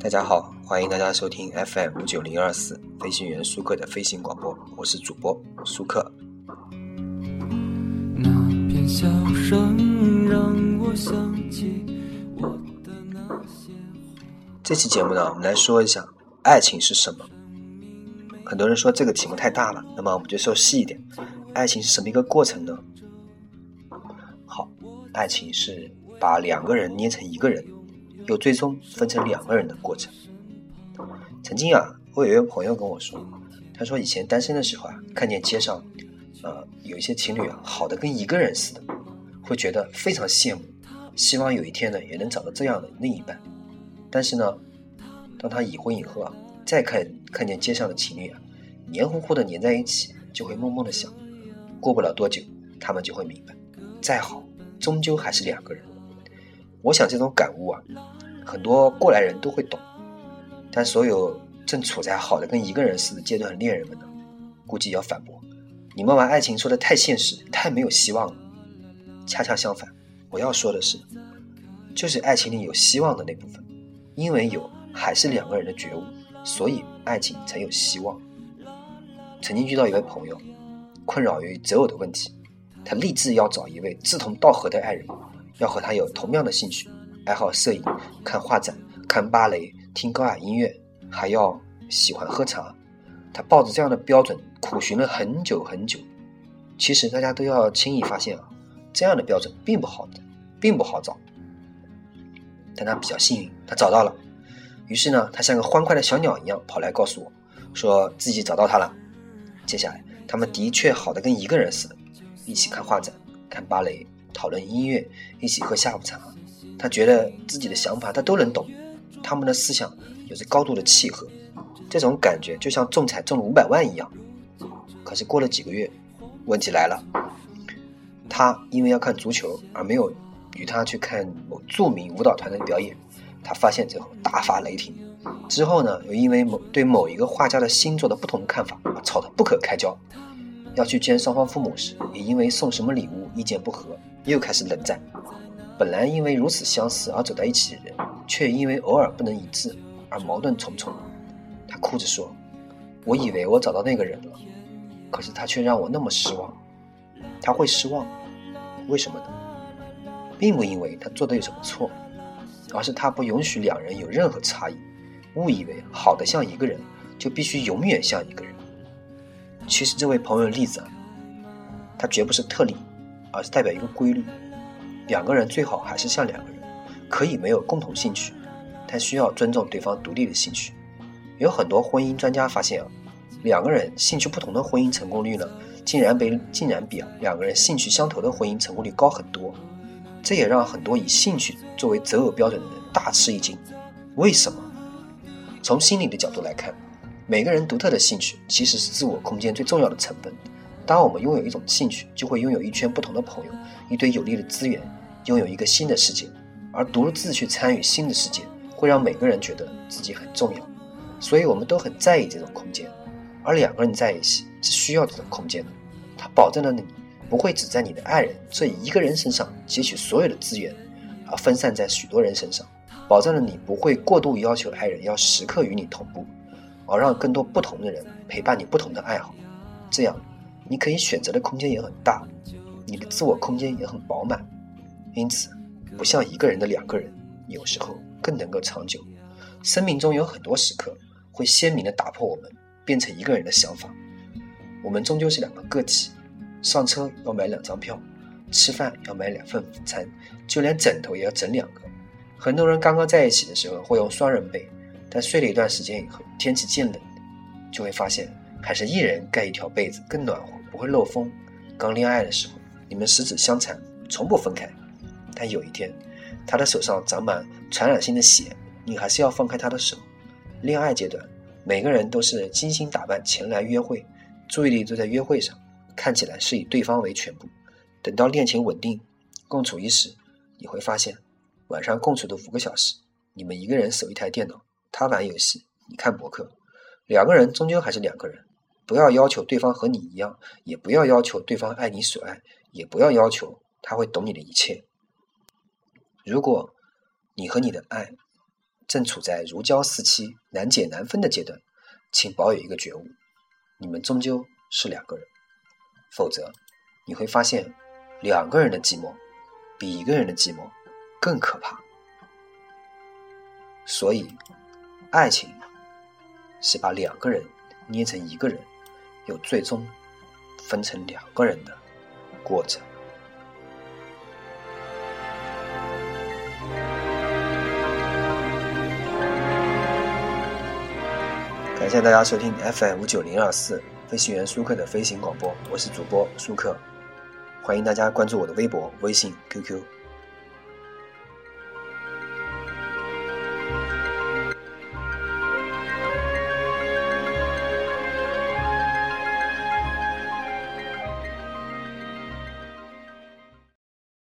大家好，欢迎大家收听 FM 五九零二四飞行员舒克的飞行广播，我是主播舒克。那片笑声让我想起我的那些这期节目呢，我们来说一下爱情是什么。很多人说这个题目太大了，那么我们就说细一点，爱情是什么一个过程呢？爱情是把两个人捏成一个人。又最终分成两个人的过程。曾经啊，我有一个朋友跟我说，他说以前单身的时候啊，看见街上，呃，有一些情侣啊，好的跟一个人似的，会觉得非常羡慕，希望有一天呢，也能找到这样的另一半。但是呢，当他已婚以后啊，再看看见街上的情侣啊，黏糊糊的黏在一起，就会默默的想，过不了多久，他们就会明白，再好，终究还是两个人。我想这种感悟啊。很多过来人都会懂，但所有正处在好的跟一个人似的阶段的恋人们呢，估计要反驳：你们把爱情说的太现实，太没有希望了。恰恰相反，我要说的是，就是爱情里有希望的那部分，因为有还是两个人的觉悟，所以爱情才有希望。曾经遇到一位朋友，困扰于择偶的问题，他立志要找一位志同道合的爱人，要和他有同样的兴趣。爱好摄影、看画展、看芭蕾、听高雅音乐，还要喜欢喝茶。他抱着这样的标准苦寻了很久很久。其实大家都要轻易发现啊，这样的标准并不好，并不好找。但他比较幸运，他找到了。于是呢，他像个欢快的小鸟一样跑来告诉我，说自己找到他了。接下来，他们的确好的跟一个人似的，一起看画展、看芭蕾、讨论音乐，一起喝下午茶。他觉得自己的想法他都能懂，他们的思想有着高度的契合，这种感觉就像中彩中了五百万一样。可是过了几个月，问题来了，他因为要看足球而没有与他去看某著名舞蹈团的表演，他发现之后大发雷霆。之后呢，又因为某对某一个画家的星座的不同看法而吵得不可开交。要去见双方父母时，也因为送什么礼物意见不合，又开始冷战。本来因为如此相似而走在一起的人，却因为偶尔不能一致而矛盾重重。他哭着说：“我以为我找到那个人了，可是他却让我那么失望。他会失望，为什么呢？并不因为他做的有什么错，而是他不允许两人有任何差异，误以为好的像一个人，就必须永远像一个人。其实这位朋友的例子啊，他绝不是特例，而是代表一个规律。”两个人最好还是像两个人，可以没有共同兴趣，但需要尊重对方独立的兴趣。有很多婚姻专家发现啊，两个人兴趣不同的婚姻成功率呢，竟然比竟然比啊两个人兴趣相投的婚姻成功率高很多。这也让很多以兴趣作为择偶标准的人大吃一惊。为什么？从心理的角度来看，每个人独特的兴趣其实是自我空间最重要的成本。当我们拥有一种兴趣，就会拥有一圈不同的朋友，一堆有利的资源。拥有一个新的世界，而独自去参与新的世界，会让每个人觉得自己很重要，所以我们都很在意这种空间。而两个人在一起是需要这种空间的，它保证了你不会只在你的爱人这一个人身上汲取所有的资源，而分散在许多人身上，保证了你不会过度要求爱人要时刻与你同步，而让更多不同的人陪伴你不同的爱好。这样，你可以选择的空间也很大，你的自我空间也很饱满。因此，不像一个人的两个人，有时候更能够长久。生命中有很多时刻会鲜明地打破我们变成一个人的想法。我们终究是两个个体，上车要买两张票，吃饭要买两份午餐，就连枕头也要整两个。很多人刚刚在一起的时候会用双人被，但睡了一段时间以后，天气渐冷，就会发现还是一人盖一条被子更暖和，不会漏风。刚恋爱的时候，你们十指相缠，从不分开。但有一天，他的手上长满传染性的血，你还是要放开他的手。恋爱阶段，每个人都是精心打扮前来约会，注意力都在约会上，看起来是以对方为全部。等到恋情稳定，共处一室，你会发现，晚上共处的五个小时，你们一个人守一台电脑，他玩游戏，你看博客，两个人终究还是两个人。不要要求对方和你一样，也不要要求对方爱你所爱，也不要要求他会懂你的一切。如果你和你的爱正处在如胶似漆、难解难分的阶段，请保有一个觉悟：你们终究是两个人。否则，你会发现，两个人的寂寞比一个人的寂寞更可怕。所以，爱情是把两个人捏成一个人，又最终分成两个人的过程。感谢大家收听 FM 五九零二四飞行员舒克的飞行广播，我是主播舒克，欢迎大家关注我的微博、微信、QQ。